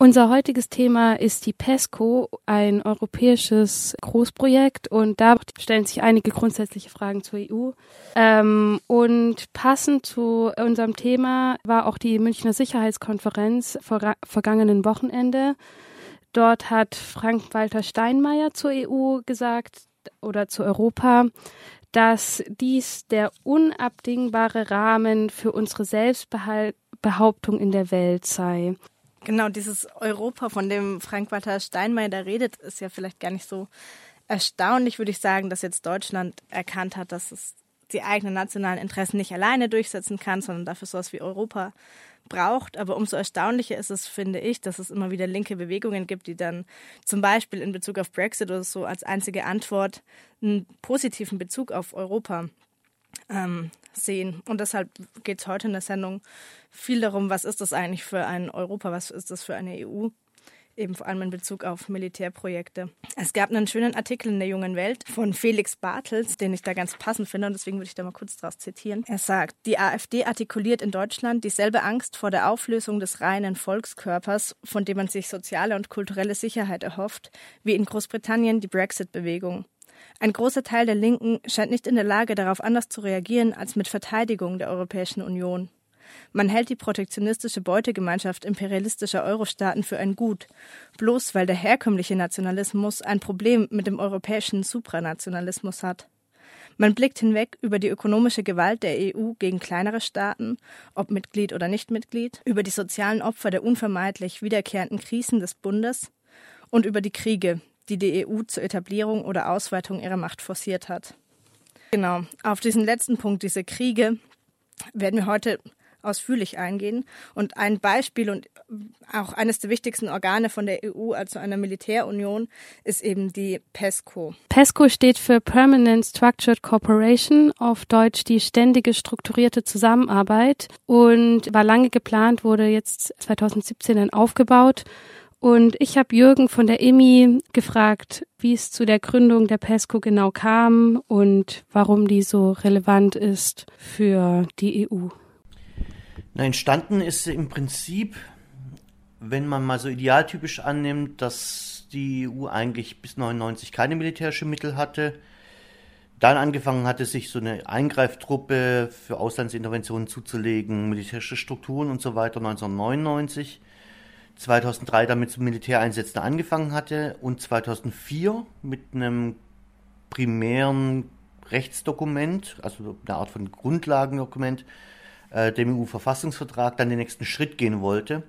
Unser heutiges Thema ist die PESCO, ein europäisches Großprojekt und da stellen sich einige grundsätzliche Fragen zur EU. Ähm, und passend zu unserem Thema war auch die Münchner Sicherheitskonferenz vor vergangenen Wochenende. Dort hat Frank-Walter Steinmeier zur EU gesagt oder zu Europa, dass dies der unabdingbare Rahmen für unsere Selbstbehauptung in der Welt sei. Genau, dieses Europa, von dem Frank-Walter Steinmeier da redet, ist ja vielleicht gar nicht so erstaunlich, würde ich sagen, dass jetzt Deutschland erkannt hat, dass es die eigenen nationalen Interessen nicht alleine durchsetzen kann, sondern dafür sowas wie Europa braucht. Aber umso erstaunlicher ist es, finde ich, dass es immer wieder linke Bewegungen gibt, die dann zum Beispiel in Bezug auf Brexit oder so als einzige Antwort einen positiven Bezug auf Europa ähm, sehen. Und deshalb geht es heute in der Sendung viel darum, was ist das eigentlich für ein Europa, was ist das für eine EU eben vor allem in Bezug auf Militärprojekte. Es gab einen schönen Artikel in der Jungen Welt von Felix Bartels, den ich da ganz passend finde und deswegen würde ich da mal kurz draus zitieren. Er sagt, die AfD artikuliert in Deutschland dieselbe Angst vor der Auflösung des reinen Volkskörpers, von dem man sich soziale und kulturelle Sicherheit erhofft, wie in Großbritannien die Brexit-Bewegung. Ein großer Teil der Linken scheint nicht in der Lage, darauf anders zu reagieren als mit Verteidigung der Europäischen Union. Man hält die protektionistische Beutegemeinschaft imperialistischer Eurostaaten für ein Gut, bloß weil der herkömmliche Nationalismus ein Problem mit dem europäischen Supranationalismus hat. Man blickt hinweg über die ökonomische Gewalt der EU gegen kleinere Staaten, ob Mitglied oder nicht Mitglied, über die sozialen Opfer der unvermeidlich wiederkehrenden Krisen des Bundes und über die Kriege, die die EU zur Etablierung oder Ausweitung ihrer Macht forciert hat. Genau, auf diesen letzten Punkt, diese Kriege, werden wir heute ausführlich eingehen. Und ein Beispiel und auch eines der wichtigsten Organe von der EU, also einer Militärunion, ist eben die PESCO. PESCO steht für Permanent Structured Cooperation, auf Deutsch die ständige strukturierte Zusammenarbeit und war lange geplant, wurde jetzt 2017 dann aufgebaut. Und ich habe Jürgen von der EMI gefragt, wie es zu der Gründung der PESCO genau kam und warum die so relevant ist für die EU. Na, entstanden ist sie im Prinzip, wenn man mal so idealtypisch annimmt, dass die EU eigentlich bis 99 keine militärischen Mittel hatte. Dann angefangen hatte, sich so eine Eingreiftruppe für Auslandsinterventionen zuzulegen, militärische Strukturen und so weiter 1999. 2003 damit zu Militäreinsätzen angefangen hatte und 2004 mit einem primären Rechtsdokument, also eine Art von Grundlagendokument, äh, dem EU-Verfassungsvertrag dann den nächsten Schritt gehen wollte.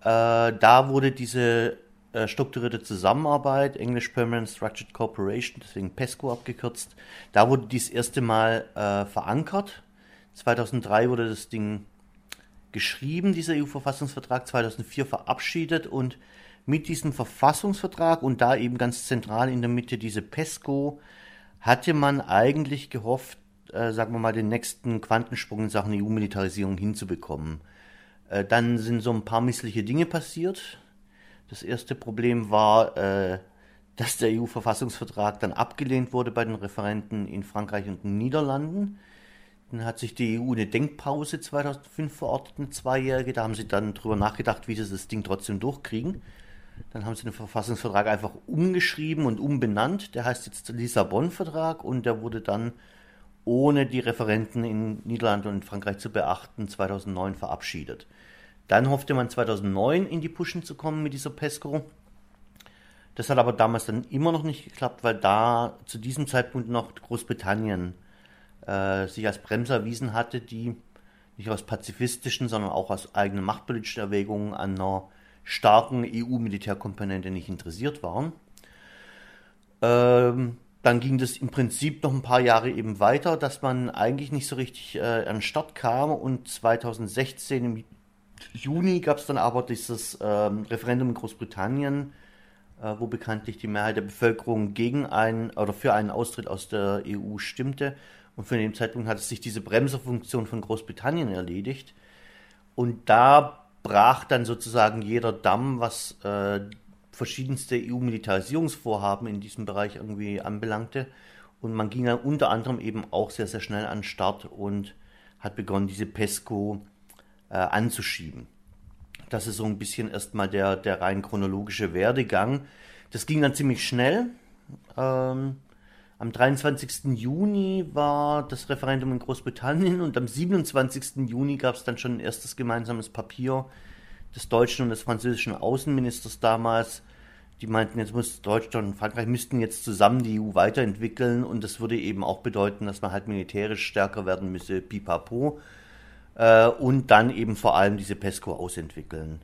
Äh, da wurde diese äh, strukturierte Zusammenarbeit, English Permanent Structured Cooperation, deswegen PESCO abgekürzt, da wurde dies erste Mal äh, verankert. 2003 wurde das Ding geschrieben, dieser EU-Verfassungsvertrag, 2004 verabschiedet und mit diesem Verfassungsvertrag und da eben ganz zentral in der Mitte diese PESCO hatte man eigentlich gehofft, äh, sagen wir mal, den nächsten Quantensprung in Sachen EU-Militarisierung hinzubekommen. Äh, dann sind so ein paar missliche Dinge passiert. Das erste Problem war, äh, dass der EU-Verfassungsvertrag dann abgelehnt wurde bei den Referenten in Frankreich und den Niederlanden. Dann hat sich die EU eine Denkpause 2005 verordnet, eine zweijährige. Da haben sie dann drüber nachgedacht, wie sie das Ding trotzdem durchkriegen. Dann haben sie den Verfassungsvertrag einfach umgeschrieben und umbenannt. Der heißt jetzt Lissabon-Vertrag und der wurde dann ohne die Referenten in Niederlande und Frankreich zu beachten, 2009 verabschiedet. Dann hoffte man 2009 in die Pushen zu kommen mit dieser PESCO. Das hat aber damals dann immer noch nicht geklappt, weil da zu diesem Zeitpunkt noch Großbritannien äh, sich als Bremser erwiesen hatte, die nicht aus pazifistischen, sondern auch aus eigenen machtpolitischen Erwägungen an einer starken EU-Militärkomponente nicht interessiert waren. Ähm, dann ging das im Prinzip noch ein paar Jahre eben weiter, dass man eigentlich nicht so richtig äh, an den Start kam und 2016 im Juni gab es dann aber dieses ähm, Referendum in Großbritannien, äh, wo bekanntlich die Mehrheit der Bevölkerung gegen einen oder für einen Austritt aus der EU stimmte. Und von dem Zeitpunkt hat sich diese Bremserfunktion von Großbritannien erledigt. Und da brach dann sozusagen jeder Damm, was äh, verschiedenste EU-Militarisierungsvorhaben in diesem Bereich irgendwie anbelangte. Und man ging dann unter anderem eben auch sehr, sehr schnell an den Start und hat begonnen, diese PESCO äh, anzuschieben. Das ist so ein bisschen erstmal der, der rein chronologische Werdegang. Das ging dann ziemlich schnell. Ähm, am 23. Juni war das Referendum in Großbritannien und am 27. Juni gab es dann schon ein erstes gemeinsames Papier des deutschen und des französischen Außenministers damals. Die meinten, jetzt muss Deutschland und Frankreich müssten jetzt zusammen die EU weiterentwickeln und das würde eben auch bedeuten, dass man halt militärisch stärker werden müsse, pipapo, äh, und dann eben vor allem diese PESCO ausentwickeln.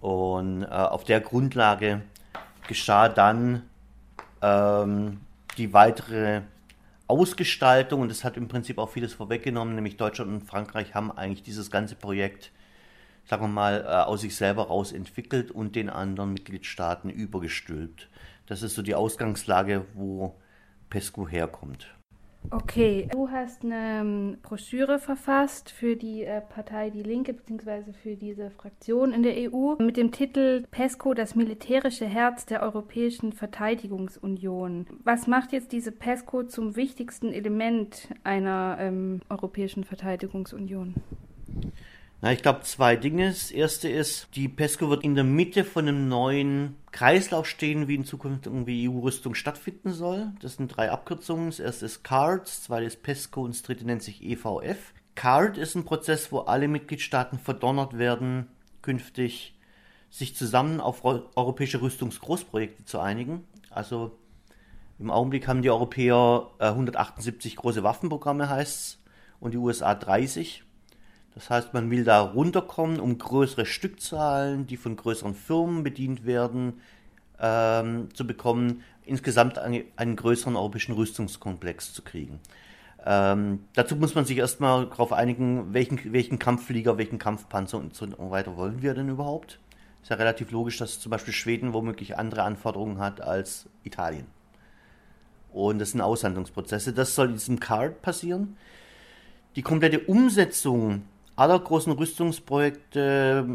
Und äh, auf der Grundlage geschah dann ähm, die weitere Ausgestaltung und das hat im Prinzip auch vieles vorweggenommen, nämlich Deutschland und Frankreich haben eigentlich dieses ganze Projekt, sagen wir mal, äh, aus sich selber raus entwickelt und den anderen Mitgliedstaaten übergestülpt. Das ist so die Ausgangslage, wo PESCO herkommt. Okay, du hast eine ähm, Broschüre verfasst für die äh, Partei Die Linke bzw. für diese Fraktion in der EU mit dem Titel PESCO, das militärische Herz der Europäischen Verteidigungsunion. Was macht jetzt diese PESCO zum wichtigsten Element einer ähm, Europäischen Verteidigungsunion? Na, ich glaube zwei Dinge. Das erste ist, die PESCO wird in der Mitte von einem neuen Kreislauf stehen, wie in Zukunft irgendwie EU-Rüstung stattfinden soll. Das sind drei Abkürzungen. Das erste ist CARD, das zweite ist PESCO und das dritte nennt sich EVF. CARD ist ein Prozess, wo alle Mitgliedstaaten verdonnert werden, künftig sich zusammen auf europäische Rüstungsgroßprojekte zu einigen. Also im Augenblick haben die Europäer 178 äh, große Waffenprogramme, heißt es, und die USA 30. Das heißt, man will da runterkommen, um größere Stückzahlen, die von größeren Firmen bedient werden, ähm, zu bekommen, insgesamt einen, einen, größeren europäischen Rüstungskomplex zu kriegen. Ähm, dazu muss man sich erstmal darauf einigen, welchen, welchen Kampfflieger, welchen Kampfpanzer und so weiter wollen wir denn überhaupt. Ist ja relativ logisch, dass zum Beispiel Schweden womöglich andere Anforderungen hat als Italien. Und das sind Aushandlungsprozesse. Das soll in diesem Card passieren. Die komplette Umsetzung aller großen Rüstungsprojekte,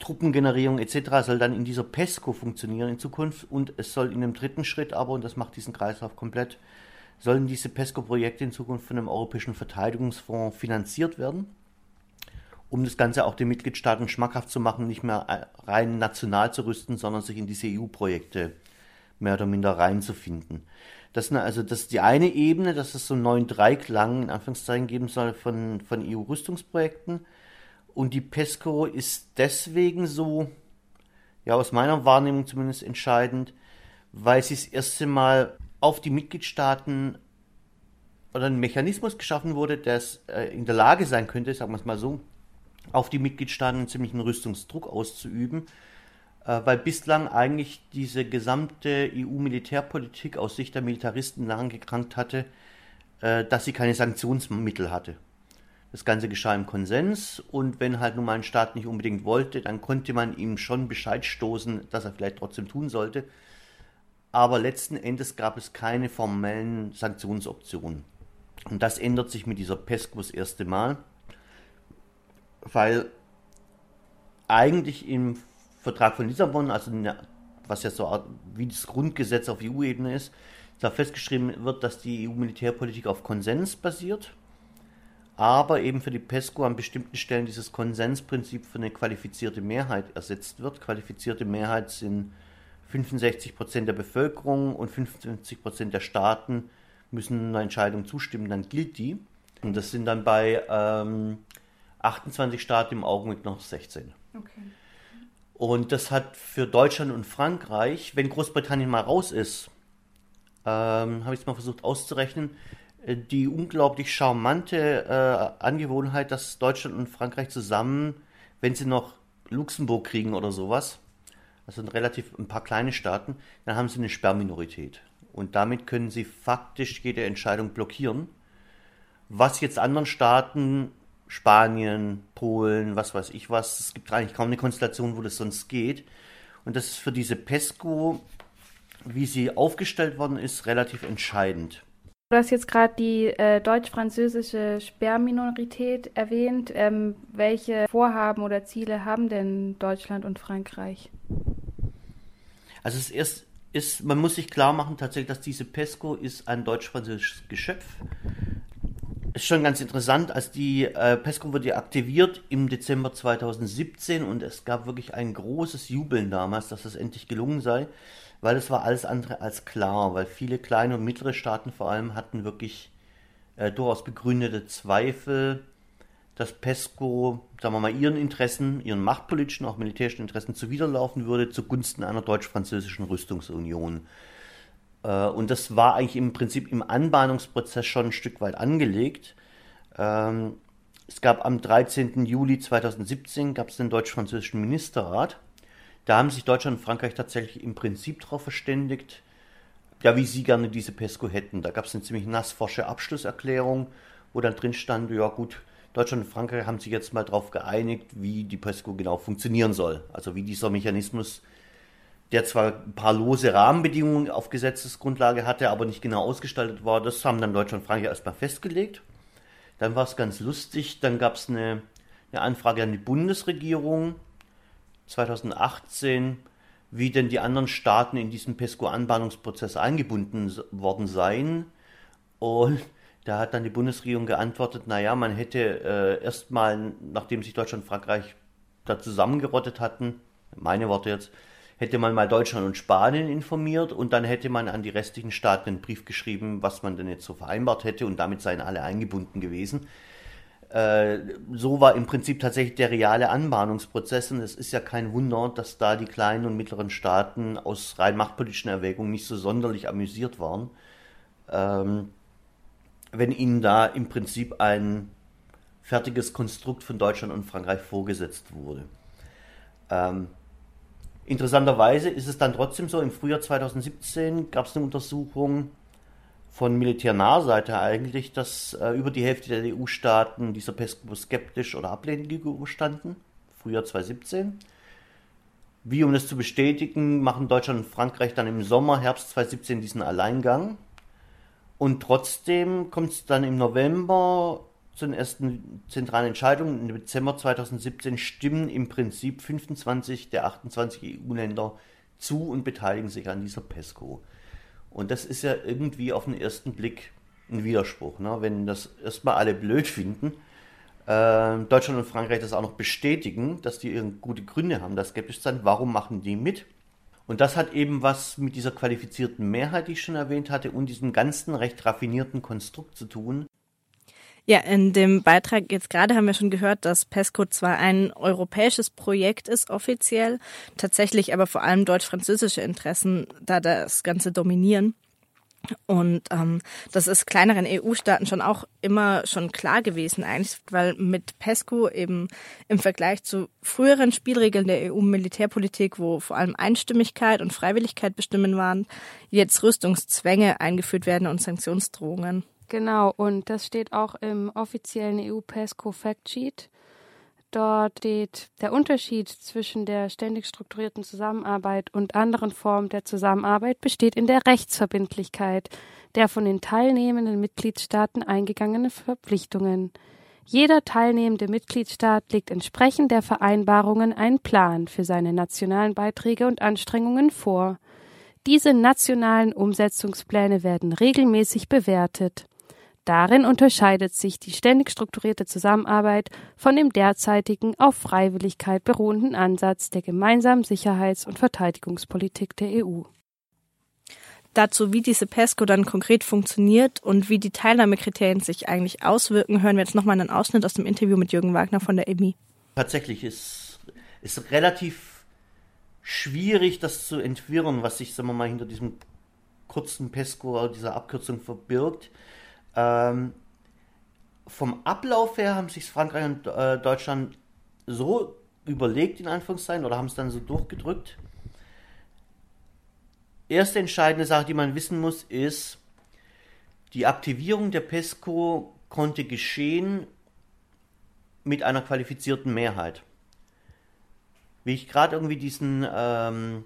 Truppengenerierung etc. soll dann in dieser PESCO funktionieren in Zukunft und es soll in einem dritten Schritt aber, und das macht diesen Kreislauf komplett, sollen diese PESCO-Projekte in Zukunft von einem europäischen Verteidigungsfonds finanziert werden, um das Ganze auch den Mitgliedstaaten schmackhaft zu machen, nicht mehr rein national zu rüsten, sondern sich in diese EU-Projekte mehr oder minder reinzufinden. Das ist also das ist die eine Ebene, dass es so einen neuen Dreiklang in Anführungszeichen geben soll von, von EU-Rüstungsprojekten. Und die PESCO ist deswegen so, ja, aus meiner Wahrnehmung zumindest entscheidend, weil sie das erste Mal auf die Mitgliedstaaten oder ein Mechanismus geschaffen wurde, der äh, in der Lage sein könnte, sagen wir es mal so, auf die Mitgliedstaaten einen ziemlichen Rüstungsdruck auszuüben weil bislang eigentlich diese gesamte EU-Militärpolitik aus Sicht der Militaristen daran gekrankt hatte, äh, dass sie keine Sanktionsmittel hatte. Das Ganze geschah im Konsens und wenn halt nun mal ein Staat nicht unbedingt wollte, dann konnte man ihm schon Bescheid stoßen, dass er vielleicht trotzdem tun sollte. Aber letzten Endes gab es keine formellen Sanktionsoptionen. Und das ändert sich mit dieser PESCO das erste Mal, weil eigentlich im Vertrag von Lissabon, also was ja so wie das Grundgesetz auf EU-Ebene ist, da festgeschrieben wird, dass die EU-Militärpolitik auf Konsens basiert, aber eben für die PESCO an bestimmten Stellen dieses Konsensprinzip für eine qualifizierte Mehrheit ersetzt wird. Qualifizierte Mehrheit sind 65 Prozent der Bevölkerung und 55 Prozent der Staaten müssen einer Entscheidung zustimmen, dann gilt die. Und das sind dann bei ähm, 28 Staaten im Augenblick noch 16. Okay. Und das hat für Deutschland und Frankreich, wenn Großbritannien mal raus ist, ähm, habe ich es mal versucht auszurechnen, äh, die unglaublich charmante äh, Angewohnheit, dass Deutschland und Frankreich zusammen, wenn sie noch Luxemburg kriegen oder sowas, also relativ ein paar kleine Staaten, dann haben sie eine Sperrminorität. Und damit können sie faktisch jede Entscheidung blockieren. Was jetzt anderen Staaten Spanien, Polen, was weiß ich was. Es gibt eigentlich kaum eine Konstellation, wo das sonst geht. Und das ist für diese PESCO, wie sie aufgestellt worden ist, relativ entscheidend. Du hast jetzt gerade die äh, deutsch-französische Sperrminorität erwähnt. Ähm, welche Vorhaben oder Ziele haben denn Deutschland und Frankreich? Also es ist, ist man muss sich klar machen tatsächlich, dass diese PESCO ist ein deutsch-französisches Geschöpf ist schon ganz interessant, als die äh, PESCO wurde aktiviert im Dezember 2017 und es gab wirklich ein großes Jubeln damals, dass es endlich gelungen sei, weil es war alles andere als klar, weil viele kleine und mittlere Staaten vor allem hatten wirklich äh, durchaus begründete Zweifel, dass PESCO, sagen wir mal, ihren Interessen, ihren machtpolitischen, auch militärischen Interessen zuwiderlaufen würde, zugunsten einer deutsch-französischen Rüstungsunion. Äh, und das war eigentlich im Prinzip im Anbahnungsprozess schon ein Stück weit angelegt. Ähm, es gab am 13. Juli 2017 gab es den deutsch-französischen Ministerrat. Da haben sich Deutschland und Frankreich tatsächlich im Prinzip darauf verständigt, ja, wie sie gerne diese PESCO hätten. Da gab es eine ziemlich nassforsche Abschlusserklärung, wo dann drin stand, ja gut, Deutschland und Frankreich haben sich jetzt mal darauf geeinigt, wie die PESCO genau funktionieren soll. Also wie dieser Mechanismus, der zwar ein paar lose Rahmenbedingungen auf Gesetzesgrundlage hatte, aber nicht genau ausgestaltet war, das haben dann Deutschland und Frankreich erstmal festgelegt. Dann war es ganz lustig, dann gab es eine, eine Anfrage an die Bundesregierung 2018, wie denn die anderen Staaten in diesen PESCO-Anbahnungsprozess eingebunden worden seien. Und da hat dann die Bundesregierung geantwortet, naja, man hätte äh, erstmal, nachdem sich Deutschland und Frankreich da zusammengerottet hatten, meine Worte jetzt, hätte man mal Deutschland und Spanien informiert und dann hätte man an die restlichen Staaten einen Brief geschrieben, was man denn jetzt so vereinbart hätte und damit seien alle eingebunden gewesen. Äh, so war im Prinzip tatsächlich der reale Anbahnungsprozess und es ist ja kein Wunder, dass da die kleinen und mittleren Staaten aus rein machtpolitischen Erwägungen nicht so sonderlich amüsiert waren, ähm, wenn ihnen da im Prinzip ein fertiges Konstrukt von Deutschland und Frankreich vorgesetzt wurde. Ähm, interessanterweise ist es dann trotzdem so, im Frühjahr 2017 gab es eine Untersuchung, von militärnaher Seite eigentlich, dass äh, über die Hälfte der EU-Staaten dieser PESCO skeptisch oder ablehnend gegenüberstanden. Frühjahr 2017. Wie um das zu bestätigen, machen Deutschland und Frankreich dann im Sommer, Herbst 2017 diesen Alleingang. Und trotzdem kommt es dann im November zu den ersten zentralen Entscheidungen. Im Dezember 2017 stimmen im Prinzip 25 der 28 EU-Länder zu und beteiligen sich an dieser PESCO. Und das ist ja irgendwie auf den ersten Blick ein Widerspruch. Ne? Wenn das erstmal alle blöd finden, äh, Deutschland und Frankreich das auch noch bestätigen, dass die gute Gründe haben, da skeptisch zu sein, warum machen die mit? Und das hat eben was mit dieser qualifizierten Mehrheit, die ich schon erwähnt hatte, und diesem ganzen recht raffinierten Konstrukt zu tun, ja, in dem Beitrag jetzt gerade haben wir schon gehört, dass PESCO zwar ein europäisches Projekt ist, offiziell, tatsächlich aber vor allem deutsch-französische Interessen da das Ganze dominieren. Und ähm, das ist kleineren EU-Staaten schon auch immer schon klar gewesen, eigentlich, weil mit PESCO eben im Vergleich zu früheren Spielregeln der EU-Militärpolitik, wo vor allem Einstimmigkeit und Freiwilligkeit bestimmen waren, jetzt Rüstungszwänge eingeführt werden und Sanktionsdrohungen. Genau, und das steht auch im offiziellen EU-PESCO Factsheet. Dort steht der Unterschied zwischen der ständig strukturierten Zusammenarbeit und anderen Formen der Zusammenarbeit besteht in der Rechtsverbindlichkeit der von den teilnehmenden Mitgliedstaaten eingegangenen Verpflichtungen. Jeder teilnehmende Mitgliedstaat legt entsprechend der Vereinbarungen einen Plan für seine nationalen Beiträge und Anstrengungen vor. Diese nationalen Umsetzungspläne werden regelmäßig bewertet. Darin unterscheidet sich die ständig strukturierte Zusammenarbeit von dem derzeitigen auf Freiwilligkeit beruhenden Ansatz der gemeinsamen Sicherheits- und Verteidigungspolitik der EU. Dazu, wie diese PESCO dann konkret funktioniert und wie die Teilnahmekriterien sich eigentlich auswirken, hören wir jetzt nochmal einen Ausschnitt aus dem Interview mit Jürgen Wagner von der EMI. Tatsächlich ist, ist relativ schwierig, das zu entwirren, was sich, sagen wir mal, hinter diesem kurzen PESCO, dieser Abkürzung verbirgt. Ähm, vom Ablauf her haben sich Frankreich und äh, Deutschland so überlegt, in Anführungszeichen, oder haben es dann so durchgedrückt. Erste entscheidende Sache, die man wissen muss, ist, die Aktivierung der PESCO konnte geschehen mit einer qualifizierten Mehrheit. Wie ich gerade irgendwie diesen ähm,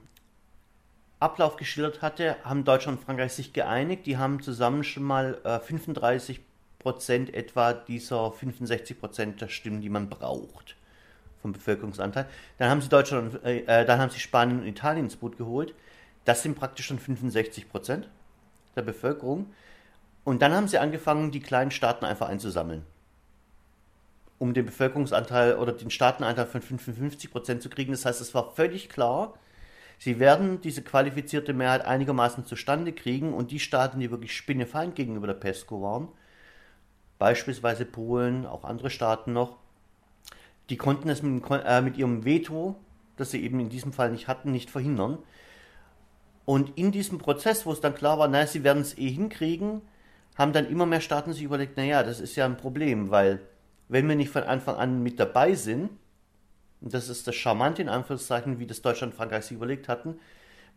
Ablauf geschildert hatte, haben Deutschland und Frankreich sich geeinigt. Die haben zusammen schon mal äh, 35 Prozent etwa dieser 65 Prozent der Stimmen, die man braucht vom Bevölkerungsanteil. Dann haben sie Deutschland, äh, äh, dann haben sie Spanien und Italien ins Boot geholt. Das sind praktisch schon 65 Prozent der Bevölkerung. Und dann haben sie angefangen, die kleinen Staaten einfach einzusammeln. Um den Bevölkerungsanteil oder den Staatenanteil von 55 Prozent zu kriegen. Das heißt, es war völlig klar, sie werden diese qualifizierte Mehrheit einigermaßen zustande kriegen und die Staaten, die wirklich spinnefeind gegenüber der PESCO waren, beispielsweise Polen, auch andere Staaten noch, die konnten es mit, äh, mit ihrem Veto, das sie eben in diesem Fall nicht hatten, nicht verhindern. Und in diesem Prozess, wo es dann klar war, naja, sie werden es eh hinkriegen, haben dann immer mehr Staaten sich überlegt, naja, das ist ja ein Problem, weil wenn wir nicht von Anfang an mit dabei sind, das ist das Charmante in Anführungszeichen, wie das Deutschland und Frankreich sich überlegt hatten,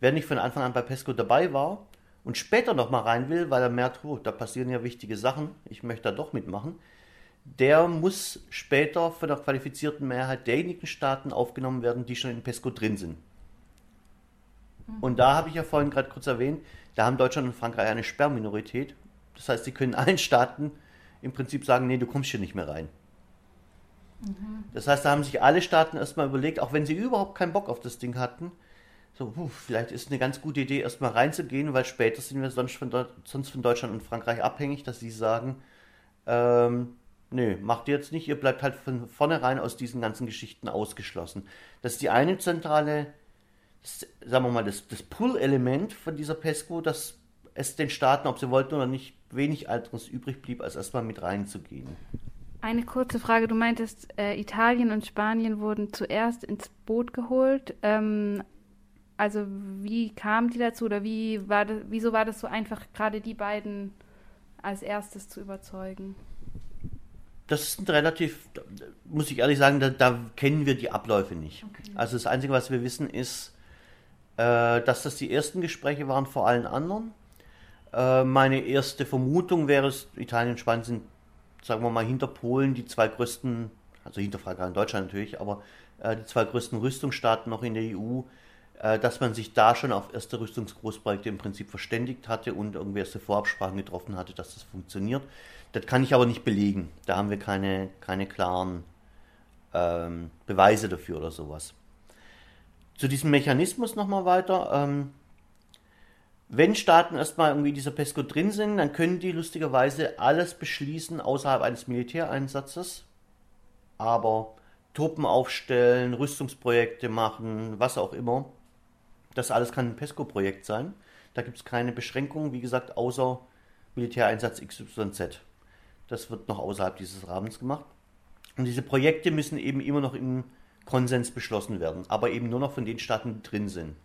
wer nicht von Anfang an bei PESCO dabei war und später nochmal rein will, weil er merkt, oh, da passieren ja wichtige Sachen, ich möchte da doch mitmachen, der muss später von der qualifizierten Mehrheit derjenigen Staaten aufgenommen werden, die schon in PESCO drin sind. Und da habe ich ja vorhin gerade kurz erwähnt, da haben Deutschland und Frankreich eine Sperrminorität. Das heißt, sie können allen Staaten im Prinzip sagen, nee, du kommst hier nicht mehr rein. Das heißt, da haben sich alle Staaten erstmal überlegt, auch wenn sie überhaupt keinen Bock auf das Ding hatten, so, puh, vielleicht ist eine ganz gute Idee, erstmal reinzugehen, weil später sind wir sonst von, sonst von Deutschland und Frankreich abhängig, dass sie sagen, ähm, nö, macht ihr jetzt nicht, ihr bleibt halt von vornherein aus diesen ganzen Geschichten ausgeschlossen. Das ist die eine zentrale sagen wir mal, das, das Pull-Element von dieser PESCO, dass es den Staaten, ob sie wollten oder nicht, wenig anderes übrig blieb, als erstmal mit reinzugehen. Eine kurze Frage. Du meintest, äh, Italien und Spanien wurden zuerst ins Boot geholt. Ähm, also wie kamen die dazu oder wie war das, wieso war das so einfach, gerade die beiden als erstes zu überzeugen? Das sind relativ, muss ich ehrlich sagen, da, da kennen wir die Abläufe nicht. Okay. Also das Einzige, was wir wissen, ist, äh, dass das die ersten Gespräche waren vor allen anderen. Äh, meine erste Vermutung wäre es, Italien und Spanien sind, sagen wir mal, hinter Polen die zwei größten, also hinter Frankreich und Deutschland natürlich, aber äh, die zwei größten Rüstungsstaaten noch in der EU, äh, dass man sich da schon auf erste Rüstungsgroßprojekte im Prinzip verständigt hatte und irgendwie erste Vorabsprachen getroffen hatte, dass das funktioniert. Das kann ich aber nicht belegen. Da haben wir keine, keine klaren ähm, Beweise dafür oder sowas. Zu diesem Mechanismus nochmal weiter. Ähm, wenn Staaten erstmal irgendwie dieser PESCO drin sind, dann können die lustigerweise alles beschließen außerhalb eines Militäreinsatzes. Aber Truppen aufstellen, Rüstungsprojekte machen, was auch immer. Das alles kann ein PESCO-Projekt sein. Da gibt es keine Beschränkungen, wie gesagt, außer Militäreinsatz XYZ. Das wird noch außerhalb dieses Rahmens gemacht. Und diese Projekte müssen eben immer noch im Konsens beschlossen werden, aber eben nur noch von den Staaten, die drin sind.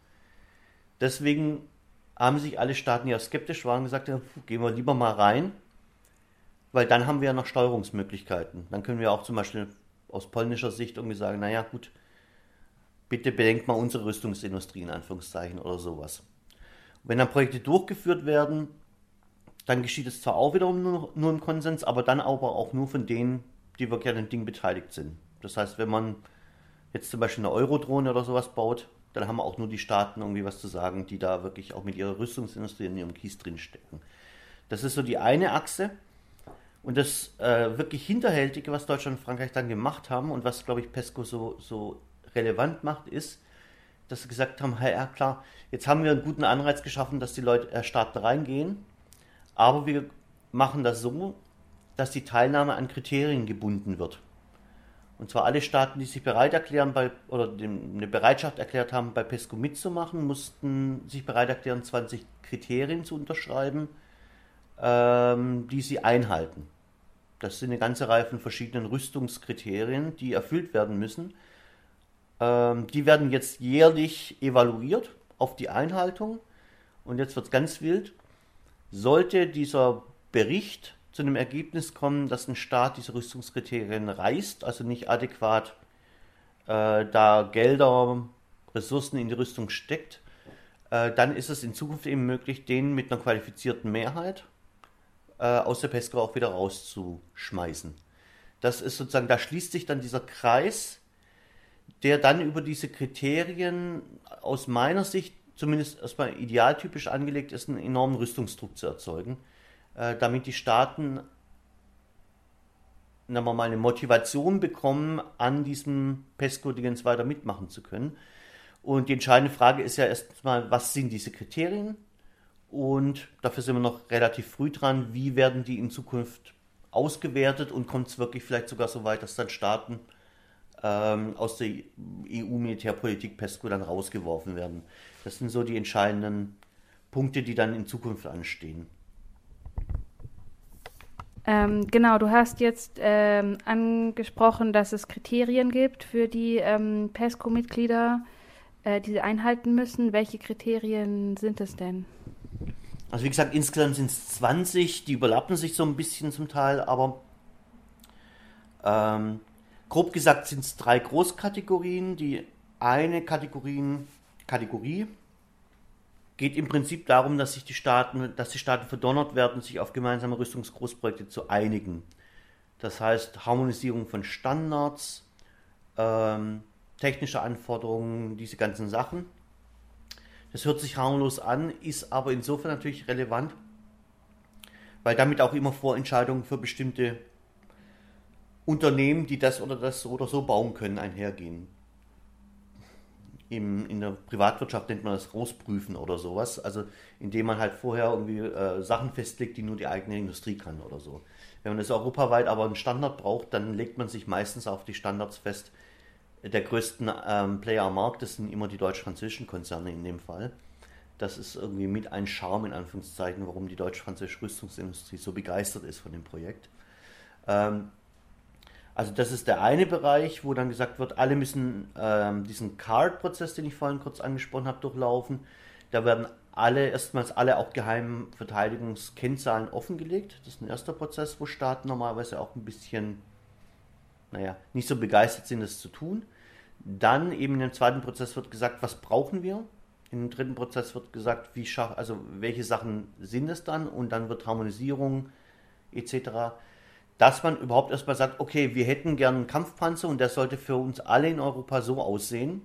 Deswegen haben sich alle Staaten ja skeptisch waren und gesagt, gehen wir lieber mal rein, weil dann haben wir ja noch Steuerungsmöglichkeiten. Dann können wir auch zum Beispiel aus polnischer Sicht irgendwie sagen, naja gut, bitte bedenkt mal unsere Rüstungsindustrie in Anführungszeichen oder sowas. wenn dann Projekte durchgeführt werden, dann geschieht es zwar auch wiederum nur, nur im Konsens, aber dann aber auch nur von denen, die wirklich an dem Ding beteiligt sind. Das heißt, wenn man jetzt zum Beispiel eine Eurodrohne oder sowas baut, dann haben auch nur die Staaten irgendwie was zu sagen, die da wirklich auch mit ihrer Rüstungsindustrie in ihrem Kies drinstecken. Das ist so die eine Achse. Und das äh, wirklich Hinterhältige, was Deutschland und Frankreich dann gemacht haben und was, glaube ich, PESCO so, so relevant macht, ist, dass sie gesagt haben, ja klar, jetzt haben wir einen guten Anreiz geschaffen, dass die Leute, äh, Staaten reingehen, aber wir machen das so, dass die Teilnahme an Kriterien gebunden wird. Und zwar alle Staaten, die sich bereit erklären bei, oder eine Bereitschaft erklärt haben, bei PESCO mitzumachen, mussten sich bereit erklären, 20 Kriterien zu unterschreiben, ähm, die sie einhalten. Das sind eine ganze Reihe von verschiedenen Rüstungskriterien, die erfüllt werden müssen. Ähm, die werden jetzt jährlich evaluiert auf die Einhaltung. Und jetzt wird es ganz wild. Sollte dieser Bericht zu einem Ergebnis kommen, dass ein Staat diese Rüstungskriterien reißt, also nicht adäquat äh, da Gelder, Ressourcen in die Rüstung steckt, äh, dann ist es in Zukunft eben möglich, den mit einer qualifizierten Mehrheit äh, aus der PESCO auch wieder rauszuschmeißen. Das ist sozusagen, da schließt sich dann dieser Kreis, der dann über diese Kriterien aus meiner Sicht zumindest erstmal idealtypisch angelegt ist, einen enormen Rüstungsdruck zu erzeugen damit die Staaten wir mal, eine Motivation bekommen, an diesem PESCO-Dingens weiter mitmachen zu können. Und die entscheidende Frage ist ja erstmal, was sind diese Kriterien? Und dafür sind wir noch relativ früh dran. Wie werden die in Zukunft ausgewertet und kommt es wirklich vielleicht sogar so weit, dass dann Staaten ähm, aus der EU-Militärpolitik PESCO dann rausgeworfen werden? Das sind so die entscheidenden Punkte, die dann in Zukunft anstehen. Ähm, genau, du hast jetzt ähm, angesprochen, dass es Kriterien gibt für die ähm, PESCO-Mitglieder, äh, die sie einhalten müssen. Welche Kriterien sind es denn? Also wie gesagt, insgesamt sind es 20, die überlappen sich so ein bisschen zum Teil, aber ähm, grob gesagt sind es drei Großkategorien. Die eine Kategorien, Kategorie geht im Prinzip darum, dass sich die Staaten, dass die Staaten verdonnert werden, sich auf gemeinsame Rüstungsgroßprojekte zu einigen. Das heißt Harmonisierung von Standards, ähm, technische Anforderungen, diese ganzen Sachen. Das hört sich harmlos an, ist aber insofern natürlich relevant, weil damit auch immer Vorentscheidungen für bestimmte Unternehmen, die das oder das oder so bauen können, einhergehen im, in der Privatwirtschaft nennt man das Großprüfen oder sowas. Also indem man halt vorher irgendwie äh, Sachen festlegt, die nur die eigene Industrie kann oder so. Wenn man das europaweit aber einen Standard braucht, dann legt man sich meistens auf die Standards fest. Der größten ähm, Player am Markt, das sind immer die deutsch-französischen Konzerne in dem Fall. Das ist irgendwie mit ein Charme in Anführungszeichen, warum die deutsch-französische Rüstungsindustrie so begeistert ist von dem Projekt. Ähm, also das ist der eine Bereich, wo dann gesagt wird, alle müssen ähm, diesen CARD-Prozess, den ich vorhin kurz angesprochen habe, durchlaufen. Da werden alle, erstmals alle auch geheimen Verteidigungskennzahlen offengelegt. Das ist ein erster Prozess, wo Staaten normalerweise auch ein bisschen, naja, nicht so begeistert sind, das zu tun. Dann eben in dem zweiten Prozess wird gesagt, was brauchen wir? Im dritten Prozess wird gesagt, wie schaff, also welche Sachen sind es dann? Und dann wird Harmonisierung etc dass man überhaupt erstmal sagt, okay, wir hätten gern einen Kampfpanzer und der sollte für uns alle in Europa so aussehen,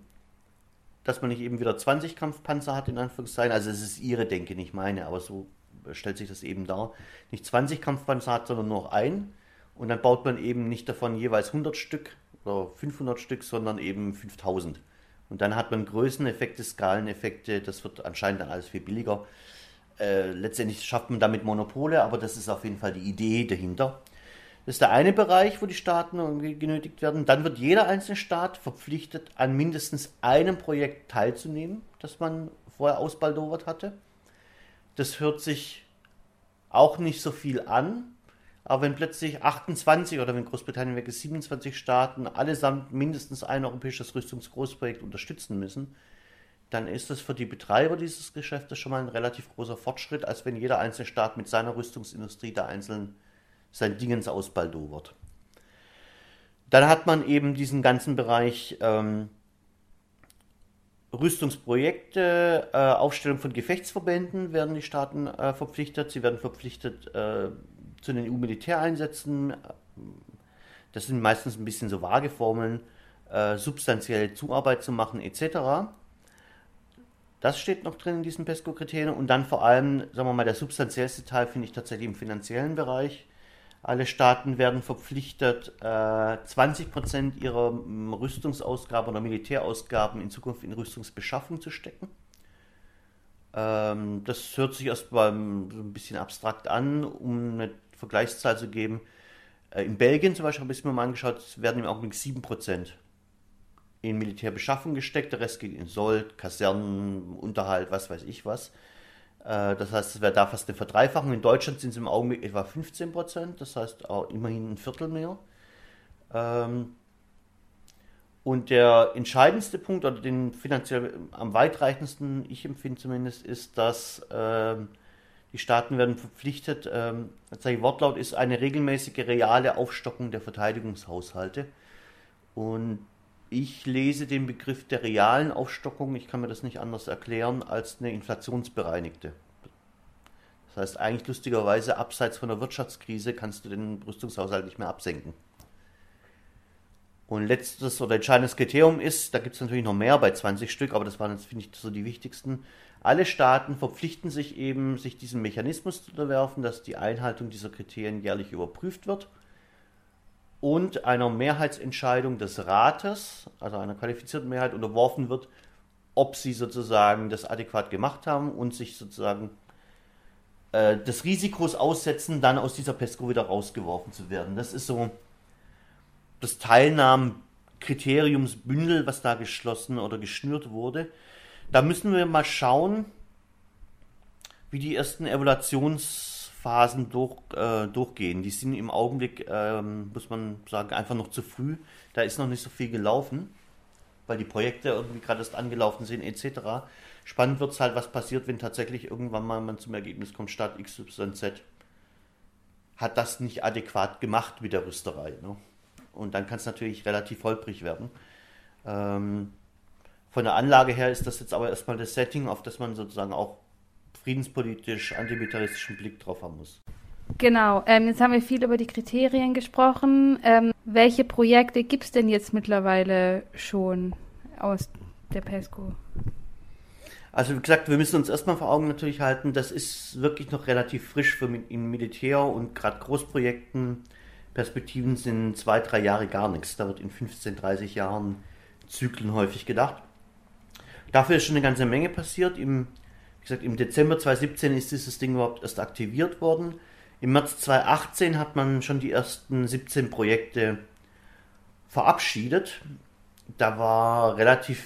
dass man nicht eben wieder 20 Kampfpanzer hat, in Anführungszeichen. Also es ist ihre Denke, nicht meine, aber so stellt sich das eben dar. Nicht 20 Kampfpanzer hat, sondern nur ein. Und dann baut man eben nicht davon jeweils 100 Stück oder 500 Stück, sondern eben 5000. Und dann hat man Größeneffekte, Skaleneffekte, das wird anscheinend dann alles viel billiger. Äh, letztendlich schafft man damit Monopole, aber das ist auf jeden Fall die Idee dahinter. Das ist der eine Bereich, wo die Staaten genötigt werden. Dann wird jeder einzelne Staat verpflichtet, an mindestens einem Projekt teilzunehmen, das man vorher ausbaldowert hatte. Das hört sich auch nicht so viel an, aber wenn plötzlich 28 oder wenn Großbritannien weg ist, 27 Staaten allesamt mindestens ein europäisches Rüstungsgroßprojekt unterstützen müssen, dann ist das für die Betreiber dieses Geschäftes schon mal ein relativ großer Fortschritt, als wenn jeder einzelne Staat mit seiner Rüstungsindustrie da einzeln sein Dingens ausbaldowert. Dann hat man eben diesen ganzen Bereich ähm, Rüstungsprojekte, äh, Aufstellung von Gefechtsverbänden werden die Staaten äh, verpflichtet. Sie werden verpflichtet äh, zu den EU-Militäreinsätzen. Das sind meistens ein bisschen so vage Formeln, äh, substanzielle Zuarbeit zu machen etc. Das steht noch drin in diesen PESCO-Kriterien. Und dann vor allem, sagen wir mal, der substanziellste Teil finde ich tatsächlich im finanziellen Bereich. Alle Staaten werden verpflichtet, 20% äh, ihrer hm, Rüstungsausgaben oder Militärausgaben in Zukunft in Rüstungsbeschaffung zu stecken. Ähm, das hört sich erstmal ein bisschen abstrakt an, um eine Vergleichszahl zu geben. Äh, in Belgien zum Beispiel habe ich es mir mal angeschaut, werden im Augenblick 7% in Militärbeschaffung gesteckt, der Rest geht in Sold, Kasernen, Unterhalt, was weiß ich was. Äh, das heißt, es wäre da fast eine Verdreifachung. In Deutschland sind es im Augenblick etwa 15 Prozent, das heißt auch immerhin ein Viertel mehr. Ähm, und der entscheidendste Punkt, oder den finanziell am weitreichendsten, ich empfinde zumindest, ist, dass ähm, die Staaten werden verpflichtet, ähm, tatsächlich Wortlaut ist eine regelmäßige reale Aufstockung der Verteidigungshaushalte. Und ich lese den Begriff der realen Aufstockung, ich kann mir das nicht anders erklären, als eine inflationsbereinigte. Das heißt, eigentlich lustigerweise, abseits von der Wirtschaftskrise kannst du den Rüstungshaushalt nicht mehr absenken. Und letztes oder entscheidendes Kriterium ist, da gibt es natürlich noch mehr bei 20 Stück, aber das waren jetzt, finde ich, so die wichtigsten. Alle Staaten verpflichten sich eben, sich diesem Mechanismus zu unterwerfen, dass die Einhaltung dieser Kriterien jährlich überprüft wird und einer Mehrheitsentscheidung des Rates, also einer qualifizierten Mehrheit, unterworfen wird, ob sie sozusagen das adäquat gemacht haben und sich sozusagen äh, des Risikos aussetzen, dann aus dieser PESCO wieder rausgeworfen zu werden. Das ist so das Teilnahmenkriteriumsbündel, was da geschlossen oder geschnürt wurde. Da müssen wir mal schauen, wie die ersten Evaluationsphasen durch, äh, durchgehen. Die sind im Augenblick, ähm, muss man sagen, einfach noch zu früh. Da ist noch nicht so viel gelaufen, weil die Projekte irgendwie gerade erst angelaufen sind etc. Spannend wird es halt, was passiert, wenn tatsächlich irgendwann mal man zum Ergebnis kommt, Stadt XYZ hat das nicht adäquat gemacht mit der Rüsterei. Ne? Und dann kann es natürlich relativ holprig werden. Ähm, von der Anlage her ist das jetzt aber erstmal das Setting, auf das man sozusagen auch friedenspolitisch, antimilitaristischen Blick drauf haben muss. Genau, ähm, jetzt haben wir viel über die Kriterien gesprochen. Ähm, welche Projekte gibt es denn jetzt mittlerweile schon aus der PESCO? Also wie gesagt, wir müssen uns erstmal vor Augen natürlich halten, das ist wirklich noch relativ frisch für in Militär und gerade Großprojekten. Perspektiven sind zwei, drei Jahre gar nichts. Da wird in 15, 30 Jahren Zyklen häufig gedacht. Dafür ist schon eine ganze Menge passiert. Im, gesagt, im Dezember 2017 ist dieses Ding überhaupt erst aktiviert worden. Im März 2018 hat man schon die ersten 17 Projekte verabschiedet. Da war relativ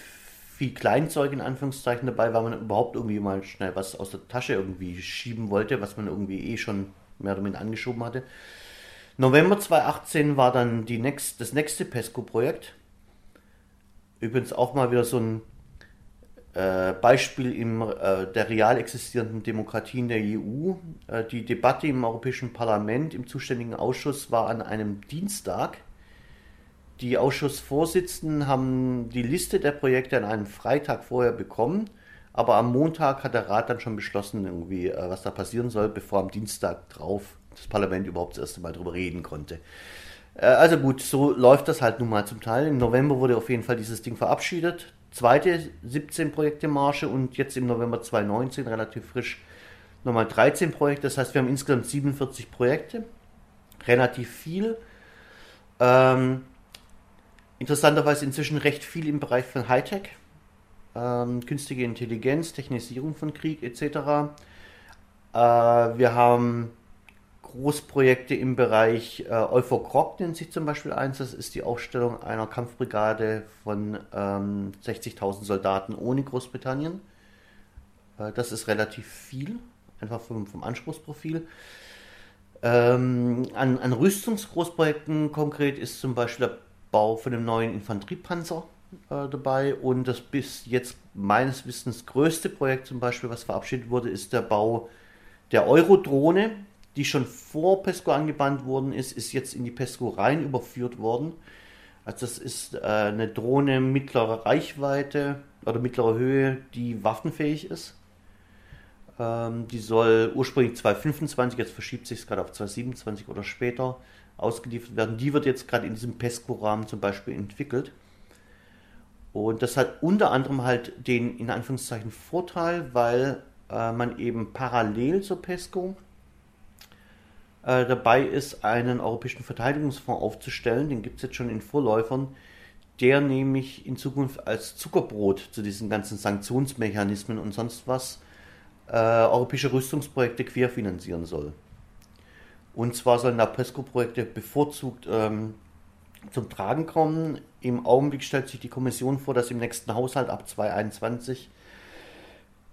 viel Kleinzeug in Anführungszeichen dabei, weil man überhaupt irgendwie mal schnell was aus der Tasche irgendwie schieben wollte, was man irgendwie eh schon mehr oder weniger angeschoben hatte. November 2018 war dann die next, das nächste PESCO-Projekt. Übrigens auch mal wieder so ein Beispiel in äh, der real existierenden Demokratie in der EU. Äh, die Debatte im Europäischen Parlament im zuständigen Ausschuss war an einem Dienstag die Ausschussvorsitzenden haben die Liste der Projekte an einem Freitag vorher bekommen, aber am Montag hat der Rat dann schon beschlossen, irgendwie, äh, was da passieren soll, bevor am Dienstag drauf das Parlament überhaupt das erste Mal darüber reden konnte. Äh, also gut, so läuft das halt nun mal zum Teil. Im November wurde auf jeden Fall dieses Ding verabschiedet. Zweite 17 Projekte Marsche und jetzt im November 2019 relativ frisch nochmal 13 Projekte. Das heißt, wir haben insgesamt 47 Projekte. Relativ viel. Ähm, interessanterweise inzwischen recht viel im Bereich von Hightech, ähm, künstliche Intelligenz, Technisierung von Krieg etc. Äh, wir haben Großprojekte im Bereich äh, Euphor nennt sich zum Beispiel eins. Das ist die Aufstellung einer Kampfbrigade von ähm, 60.000 Soldaten ohne Großbritannien. Äh, das ist relativ viel, einfach vom, vom Anspruchsprofil. Ähm, an, an Rüstungsgroßprojekten konkret ist zum Beispiel der Bau von einem neuen Infanteriepanzer äh, dabei und das bis jetzt meines Wissens größte Projekt zum Beispiel, was verabschiedet wurde, ist der Bau der Eurodrohne, die schon vor PESCO angebannt worden ist, ist jetzt in die PESCO rein überführt worden. Also das ist äh, eine Drohne mittlerer Reichweite oder mittlerer Höhe, die waffenfähig ist. Ähm, die soll ursprünglich 225, jetzt verschiebt sich es gerade auf 227 oder später ausgeliefert werden. Die wird jetzt gerade in diesem PESCO-Rahmen zum Beispiel entwickelt. Und das hat unter anderem halt den in Anführungszeichen Vorteil, weil äh, man eben parallel zur PESCO äh, dabei ist, einen europäischen Verteidigungsfonds aufzustellen. Den gibt es jetzt schon in Vorläufern, der nämlich in Zukunft als Zuckerbrot zu diesen ganzen Sanktionsmechanismen und sonst was äh, europäische Rüstungsprojekte querfinanzieren soll. Und zwar sollen da PESCO-Projekte bevorzugt ähm, zum Tragen kommen. Im Augenblick stellt sich die Kommission vor, dass im nächsten Haushalt ab 2021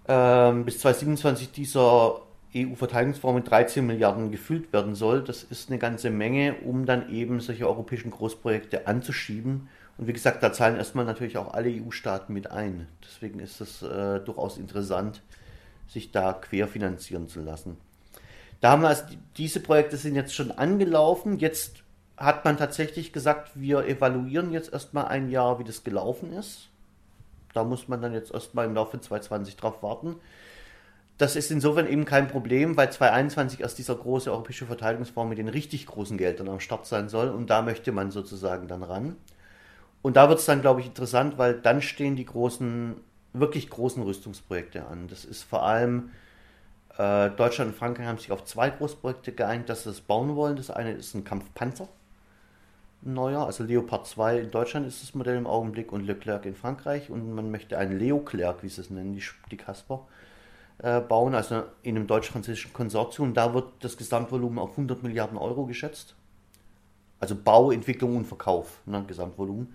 ähm, bis 2027 dieser EU-Verteidigungsfonds mit 13 Milliarden gefüllt werden soll. Das ist eine ganze Menge, um dann eben solche europäischen Großprojekte anzuschieben. Und wie gesagt, da zahlen erstmal natürlich auch alle EU-Staaten mit ein. Deswegen ist es äh, durchaus interessant, sich da querfinanzieren zu lassen. Da haben wir also, diese Projekte sind jetzt schon angelaufen. Jetzt hat man tatsächlich gesagt, wir evaluieren jetzt erstmal ein Jahr, wie das gelaufen ist. Da muss man dann jetzt erstmal im Laufe 2020 drauf warten. Das ist insofern eben kein Problem, weil 2021 erst dieser große europäische Verteidigungsfonds mit den richtig großen Geldern am Start sein soll und da möchte man sozusagen dann ran. Und da wird es dann, glaube ich, interessant, weil dann stehen die großen, wirklich großen Rüstungsprojekte an. Das ist vor allem äh, Deutschland und Frankreich haben sich auf zwei Großprojekte geeinigt, dass sie das bauen wollen. Das eine ist ein Kampfpanzer, ein neuer, also Leopard 2 in Deutschland ist das Modell im Augenblick und Leclerc in Frankreich und man möchte einen Leoclerc, wie sie es nennen, die, die Kasper, bauen, also in einem deutsch-französischen Konsortium. Da wird das Gesamtvolumen auf 100 Milliarden Euro geschätzt. Also Bau, Entwicklung und Verkauf, ne, Gesamtvolumen.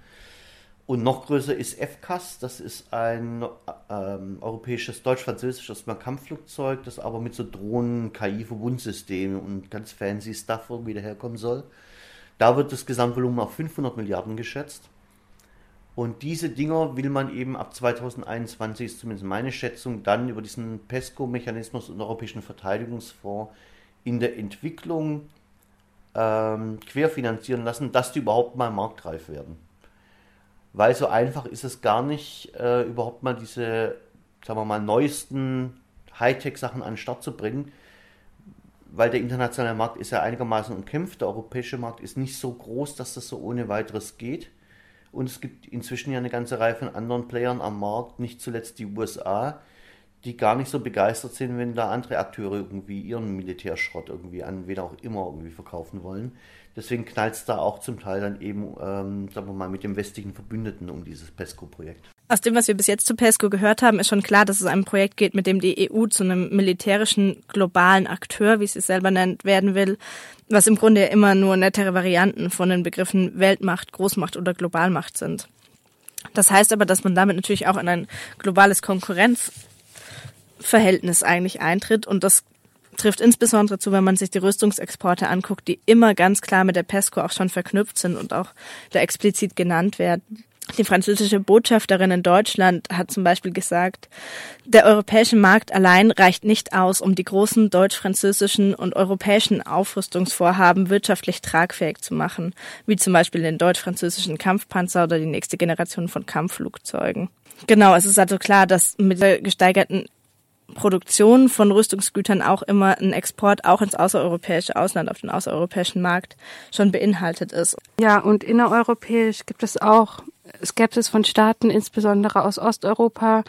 Und noch größer ist FCAS, das ist ein ähm, europäisches deutsch-französisches Kampfflugzeug, das aber mit so Drohnen, KI-Verbundsystemen und ganz fancy Stuff irgendwie daherkommen soll. Da wird das Gesamtvolumen auf 500 Milliarden geschätzt. Und diese Dinger will man eben ab 2021, ist zumindest meine Schätzung, dann über diesen PESCO-Mechanismus und Europäischen Verteidigungsfonds in der Entwicklung ähm, querfinanzieren lassen, dass die überhaupt mal marktreif werden weil so einfach ist es gar nicht, äh, überhaupt mal diese, sagen wir mal, neuesten Hightech-Sachen an den Start zu bringen, weil der internationale Markt ist ja einigermaßen umkämpft, der europäische Markt ist nicht so groß, dass das so ohne weiteres geht. Und es gibt inzwischen ja eine ganze Reihe von anderen Playern am Markt, nicht zuletzt die USA, die gar nicht so begeistert sind, wenn da andere Akteure irgendwie ihren Militärschrott irgendwie an wen auch immer irgendwie verkaufen wollen. Deswegen knallt es da auch zum Teil dann eben, ähm, sagen wir mal, mit dem westlichen Verbündeten um dieses PESCO-Projekt. Aus dem, was wir bis jetzt zu PESCO gehört haben, ist schon klar, dass es ein Projekt geht, mit dem die EU zu einem militärischen globalen Akteur, wie sie es selber nennt, werden will, was im Grunde immer nur nettere Varianten von den Begriffen Weltmacht, Großmacht oder Globalmacht sind. Das heißt aber, dass man damit natürlich auch in ein globales Konkurrenzverhältnis eigentlich eintritt und das trifft insbesondere zu, wenn man sich die Rüstungsexporte anguckt, die immer ganz klar mit der PESCO auch schon verknüpft sind und auch da explizit genannt werden. Die französische Botschafterin in Deutschland hat zum Beispiel gesagt, der europäische Markt allein reicht nicht aus, um die großen deutsch-französischen und europäischen Aufrüstungsvorhaben wirtschaftlich tragfähig zu machen, wie zum Beispiel den deutsch-französischen Kampfpanzer oder die nächste Generation von Kampfflugzeugen. Genau, es ist also klar, dass mit der gesteigerten Produktion von Rüstungsgütern auch immer ein Export auch ins außereuropäische Ausland, auf den außereuropäischen Markt schon beinhaltet ist. Ja, und innereuropäisch gibt es auch Skepsis von Staaten, insbesondere aus Osteuropa,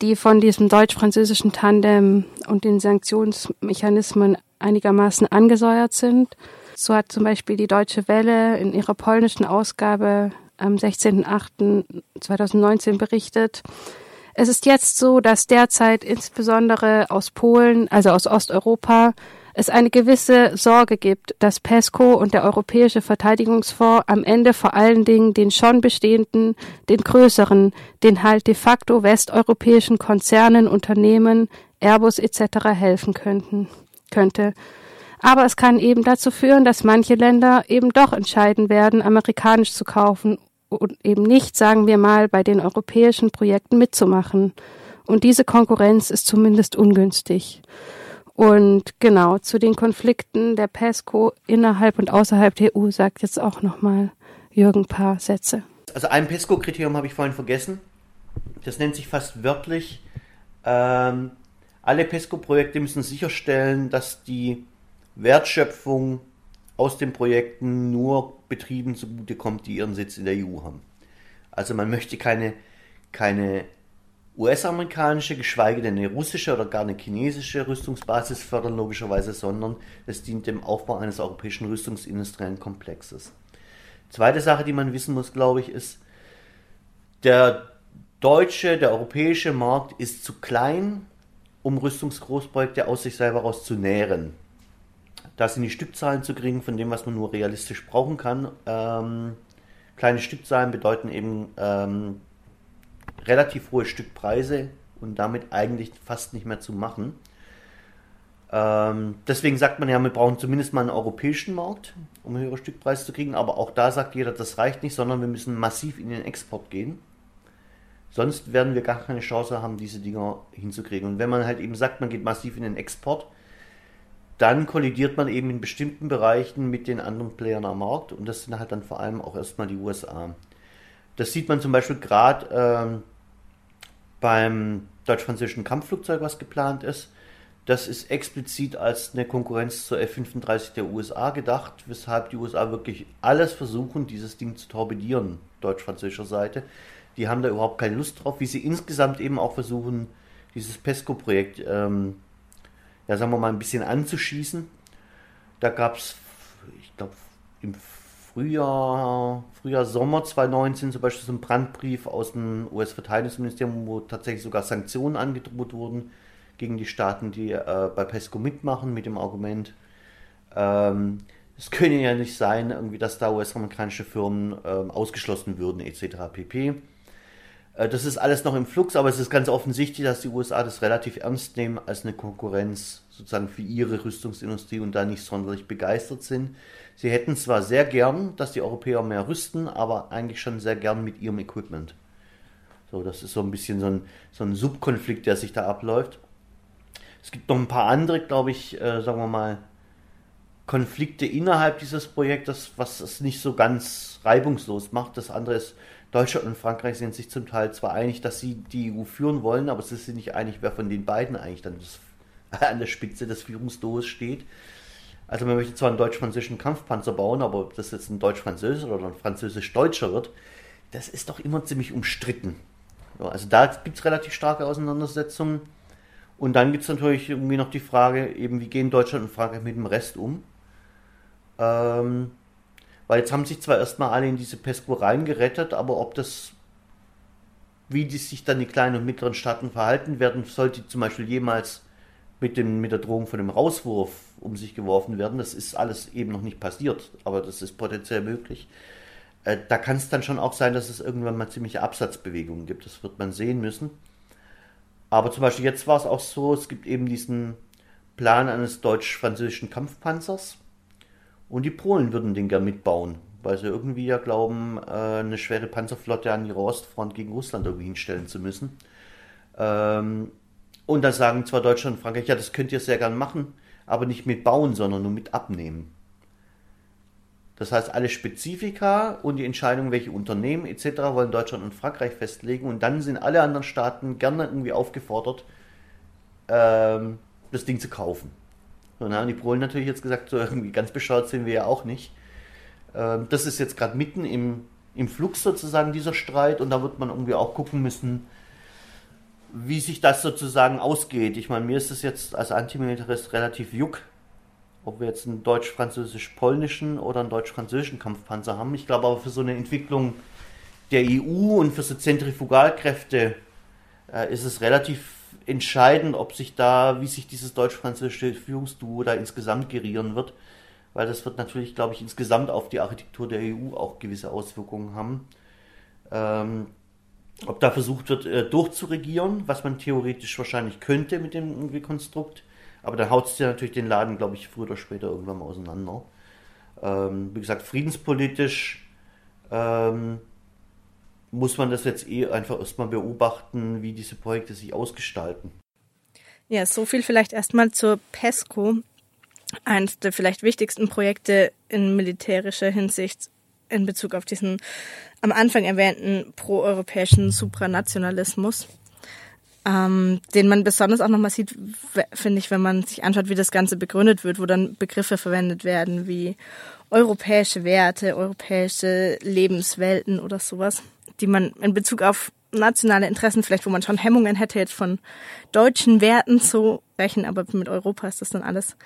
die von diesem deutsch-französischen Tandem und den Sanktionsmechanismen einigermaßen angesäuert sind. So hat zum Beispiel die Deutsche Welle in ihrer polnischen Ausgabe am 16.08.2019 berichtet, es ist jetzt so, dass derzeit insbesondere aus Polen, also aus Osteuropa, es eine gewisse Sorge gibt, dass PESCO und der Europäische Verteidigungsfonds am Ende vor allen Dingen den schon bestehenden, den größeren, den halt de facto westeuropäischen Konzernen, Unternehmen, Airbus etc. helfen könnten, könnte. Aber es kann eben dazu führen, dass manche Länder eben doch entscheiden werden, amerikanisch zu kaufen und eben nicht, sagen wir mal, bei den europäischen Projekten mitzumachen. Und diese Konkurrenz ist zumindest ungünstig. Und genau, zu den Konflikten der PESCO innerhalb und außerhalb der EU sagt jetzt auch nochmal Jürgen ein paar Sätze. Also ein PESCO-Kriterium habe ich vorhin vergessen. Das nennt sich fast wörtlich, ähm, alle PESCO-Projekte müssen sicherstellen, dass die Wertschöpfung aus den Projekten nur Betrieben zugutekommt, die ihren Sitz in der EU haben. Also man möchte keine, keine US-amerikanische, geschweige denn eine russische oder gar eine chinesische Rüstungsbasis fördern, logischerweise, sondern es dient dem Aufbau eines europäischen rüstungsindustriellen Komplexes. Zweite Sache, die man wissen muss, glaube ich, ist, der deutsche, der europäische Markt ist zu klein, um Rüstungsgroßprojekte aus sich selber raus zu nähren. Da sind die Stückzahlen zu gering von dem, was man nur realistisch brauchen kann. Ähm, kleine Stückzahlen bedeuten eben ähm, relativ hohe Stückpreise und damit eigentlich fast nicht mehr zu machen. Ähm, deswegen sagt man ja, wir brauchen zumindest mal einen europäischen Markt, um höhere Stückpreise zu kriegen. Aber auch da sagt jeder, das reicht nicht, sondern wir müssen massiv in den Export gehen. Sonst werden wir gar keine Chance haben, diese Dinger hinzukriegen. Und wenn man halt eben sagt, man geht massiv in den Export, dann kollidiert man eben in bestimmten Bereichen mit den anderen Playern am Markt und das sind halt dann vor allem auch erstmal die USA. Das sieht man zum Beispiel gerade ähm, beim deutsch-französischen Kampfflugzeug, was geplant ist. Das ist explizit als eine Konkurrenz zur F-35 der USA gedacht, weshalb die USA wirklich alles versuchen, dieses Ding zu torpedieren, deutsch-französischer Seite. Die haben da überhaupt keine Lust drauf, wie sie insgesamt eben auch versuchen, dieses PESCO-Projekt ähm, ja, sagen wir mal, ein bisschen anzuschießen. Da gab es, ich glaube, im Frühjahr, Frühjahr, Sommer 2019 zum Beispiel so einen Brandbrief aus dem US-Verteidigungsministerium, wo tatsächlich sogar Sanktionen angedroht wurden gegen die Staaten, die äh, bei PESCO mitmachen, mit dem Argument, ähm, es könne ja nicht sein, irgendwie, dass da US-amerikanische Firmen ähm, ausgeschlossen würden, etc. pp. Äh, das ist alles noch im Flux, aber es ist ganz offensichtlich, dass die USA das relativ ernst nehmen als eine Konkurrenz sozusagen für ihre Rüstungsindustrie und da nicht sonderlich begeistert sind. Sie hätten zwar sehr gern, dass die Europäer mehr rüsten, aber eigentlich schon sehr gern mit ihrem Equipment. So, das ist so ein bisschen so ein, so ein Subkonflikt, der sich da abläuft. Es gibt noch ein paar andere, glaube ich, äh, sagen wir mal, Konflikte innerhalb dieses Projektes, was es nicht so ganz reibungslos macht. Das andere ist, Deutschland und Frankreich sind sich zum Teil zwar einig, dass sie die EU führen wollen, aber sie sind nicht einig, wer von den beiden eigentlich dann das, an der Spitze des Führungsdoos steht. Also man möchte zwar einen deutsch-französischen Kampfpanzer bauen, aber ob das jetzt ein deutsch-französischer oder ein französisch-deutscher wird, das ist doch immer ziemlich umstritten. Also da gibt es relativ starke Auseinandersetzungen. Und dann gibt es natürlich irgendwie noch die Frage, eben wie gehen Deutschland und Frankreich mit dem Rest um? Ähm, weil jetzt haben sich zwar erstmal alle in diese PESCO reingerettet, aber ob das, wie die sich dann die kleinen und mittleren Staaten verhalten werden, sollte zum Beispiel jemals mit, dem, mit der Drohung von dem Rauswurf um sich geworfen werden, das ist alles eben noch nicht passiert, aber das ist potenziell möglich. Äh, da kann es dann schon auch sein, dass es irgendwann mal ziemliche Absatzbewegungen gibt. Das wird man sehen müssen. Aber zum Beispiel jetzt war es auch so, es gibt eben diesen Plan eines deutsch-französischen Kampfpanzers. Und die Polen würden den gern mitbauen, weil sie irgendwie ja glauben, äh, eine schwere Panzerflotte an ihrer Ostfront gegen Russland irgendwie hinstellen zu müssen. Ähm, und da sagen zwar Deutschland und Frankreich, ja, das könnt ihr sehr gern machen, aber nicht mit bauen, sondern nur mit abnehmen. Das heißt, alle Spezifika und die Entscheidung, welche Unternehmen etc. wollen Deutschland und Frankreich festlegen und dann sind alle anderen Staaten gerne irgendwie aufgefordert, ähm, das Ding zu kaufen. Und dann haben die Polen natürlich jetzt gesagt, so irgendwie ganz bescheuert sind wir ja auch nicht. Ähm, das ist jetzt gerade mitten im, im Flux sozusagen dieser Streit und da wird man irgendwie auch gucken müssen, wie sich das sozusagen ausgeht. Ich meine, mir ist es jetzt als Antimilitarist relativ juck, ob wir jetzt einen deutsch-französisch-polnischen oder einen deutsch-französischen Kampfpanzer haben. Ich glaube aber für so eine Entwicklung der EU und für so Zentrifugalkräfte äh, ist es relativ entscheidend, ob sich da, wie sich dieses deutsch-französische Führungsduo da insgesamt gerieren wird, weil das wird natürlich, glaube ich, insgesamt auf die Architektur der EU auch gewisse Auswirkungen haben. Ähm, ob da versucht wird, äh, durchzuregieren, was man theoretisch wahrscheinlich könnte mit dem Konstrukt, aber dann haut es ja natürlich den Laden, glaube ich, früher oder später irgendwann mal auseinander. Ähm, wie gesagt, friedenspolitisch ähm, muss man das jetzt eh einfach erstmal beobachten, wie diese Projekte sich ausgestalten. Ja, so viel vielleicht erstmal zur PESCO. Eines der vielleicht wichtigsten Projekte in militärischer Hinsicht in Bezug auf diesen am Anfang erwähnten proeuropäischen Supranationalismus ähm, den man besonders auch nochmal sieht, finde ich, wenn man sich anschaut, wie das Ganze begründet wird, wo dann Begriffe verwendet werden wie europäische Werte, europäische Lebenswelten oder sowas, die man in Bezug auf nationale Interessen, vielleicht wo man schon Hemmungen hätte, jetzt von deutschen Werten zu sprechen, aber mit Europa ist das dann alles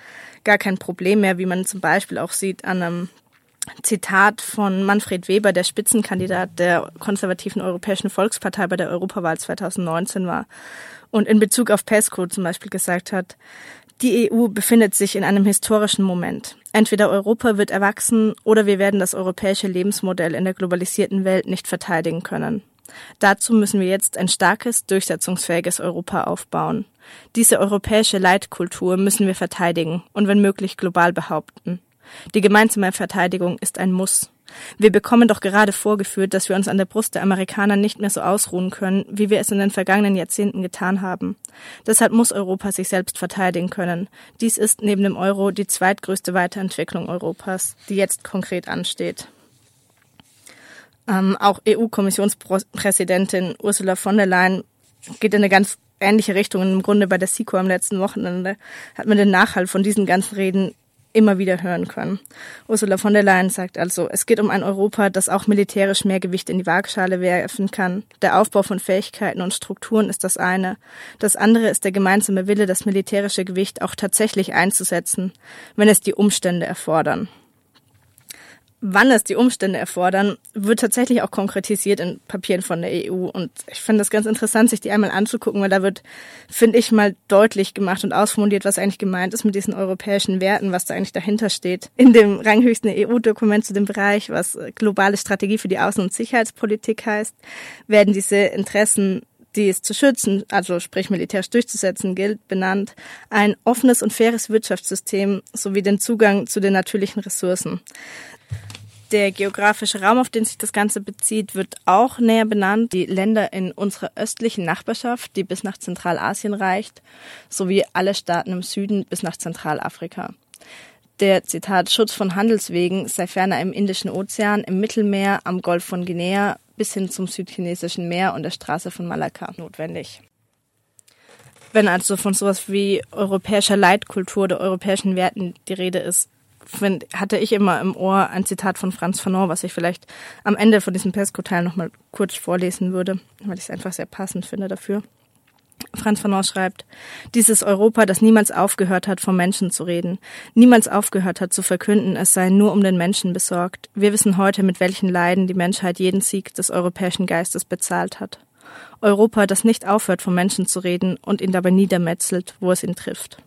gar kein Problem mehr, wie man zum Beispiel auch sieht an einem Zitat von Manfred Weber, der Spitzenkandidat der konservativen Europäischen Volkspartei bei der Europawahl 2019 war und in Bezug auf PESCO zum Beispiel gesagt hat, die EU befindet sich in einem historischen Moment. Entweder Europa wird erwachsen oder wir werden das europäische Lebensmodell in der globalisierten Welt nicht verteidigen können. Dazu müssen wir jetzt ein starkes, durchsetzungsfähiges Europa aufbauen. Diese europäische Leitkultur müssen wir verteidigen und wenn möglich global behaupten. Die gemeinsame Verteidigung ist ein Muss. Wir bekommen doch gerade vorgeführt, dass wir uns an der Brust der Amerikaner nicht mehr so ausruhen können, wie wir es in den vergangenen Jahrzehnten getan haben. Deshalb muss Europa sich selbst verteidigen können. Dies ist neben dem Euro die zweitgrößte Weiterentwicklung Europas, die jetzt konkret ansteht. Ähm, auch EU-Kommissionspräsidentin Ursula von der Leyen geht in eine ganz ähnliche Richtung. Im Grunde bei der SICO am letzten Wochenende hat man den Nachhall von diesen ganzen Reden immer wieder hören können. Ursula von der Leyen sagt also, es geht um ein Europa, das auch militärisch mehr Gewicht in die Waagschale werfen kann. Der Aufbau von Fähigkeiten und Strukturen ist das eine. Das andere ist der gemeinsame Wille, das militärische Gewicht auch tatsächlich einzusetzen, wenn es die Umstände erfordern. Wann es die Umstände erfordern, wird tatsächlich auch konkretisiert in Papieren von der EU. Und ich finde das ganz interessant, sich die einmal anzugucken, weil da wird, finde ich, mal deutlich gemacht und ausformuliert, was eigentlich gemeint ist mit diesen europäischen Werten, was da eigentlich dahinter steht. In dem ranghöchsten EU-Dokument zu dem Bereich, was globale Strategie für die Außen- und Sicherheitspolitik heißt, werden diese Interessen die es zu schützen, also sprich militärisch durchzusetzen gilt, benannt, ein offenes und faires Wirtschaftssystem sowie den Zugang zu den natürlichen Ressourcen. Der geografische Raum, auf den sich das Ganze bezieht, wird auch näher benannt. Die Länder in unserer östlichen Nachbarschaft, die bis nach Zentralasien reicht, sowie alle Staaten im Süden bis nach Zentralafrika. Der Zitat Schutz von Handelswegen sei ferner im Indischen Ozean, im Mittelmeer, am Golf von Guinea bis hin zum südchinesischen Meer und der Straße von Malakka notwendig. Wenn also von sowas wie europäischer Leitkultur oder europäischen Werten die Rede ist, hatte ich immer im Ohr ein Zitat von Franz Fanon, was ich vielleicht am Ende von diesem Pesco-Teil nochmal kurz vorlesen würde, weil ich es einfach sehr passend finde dafür. Franz Fanon schreibt, dieses Europa, das niemals aufgehört hat, vom Menschen zu reden, niemals aufgehört hat zu verkünden, es sei nur um den Menschen besorgt. Wir wissen heute, mit welchen Leiden die Menschheit jeden Sieg des europäischen Geistes bezahlt hat. Europa, das nicht aufhört, vom Menschen zu reden und ihn dabei niedermetzelt, wo es ihn trifft.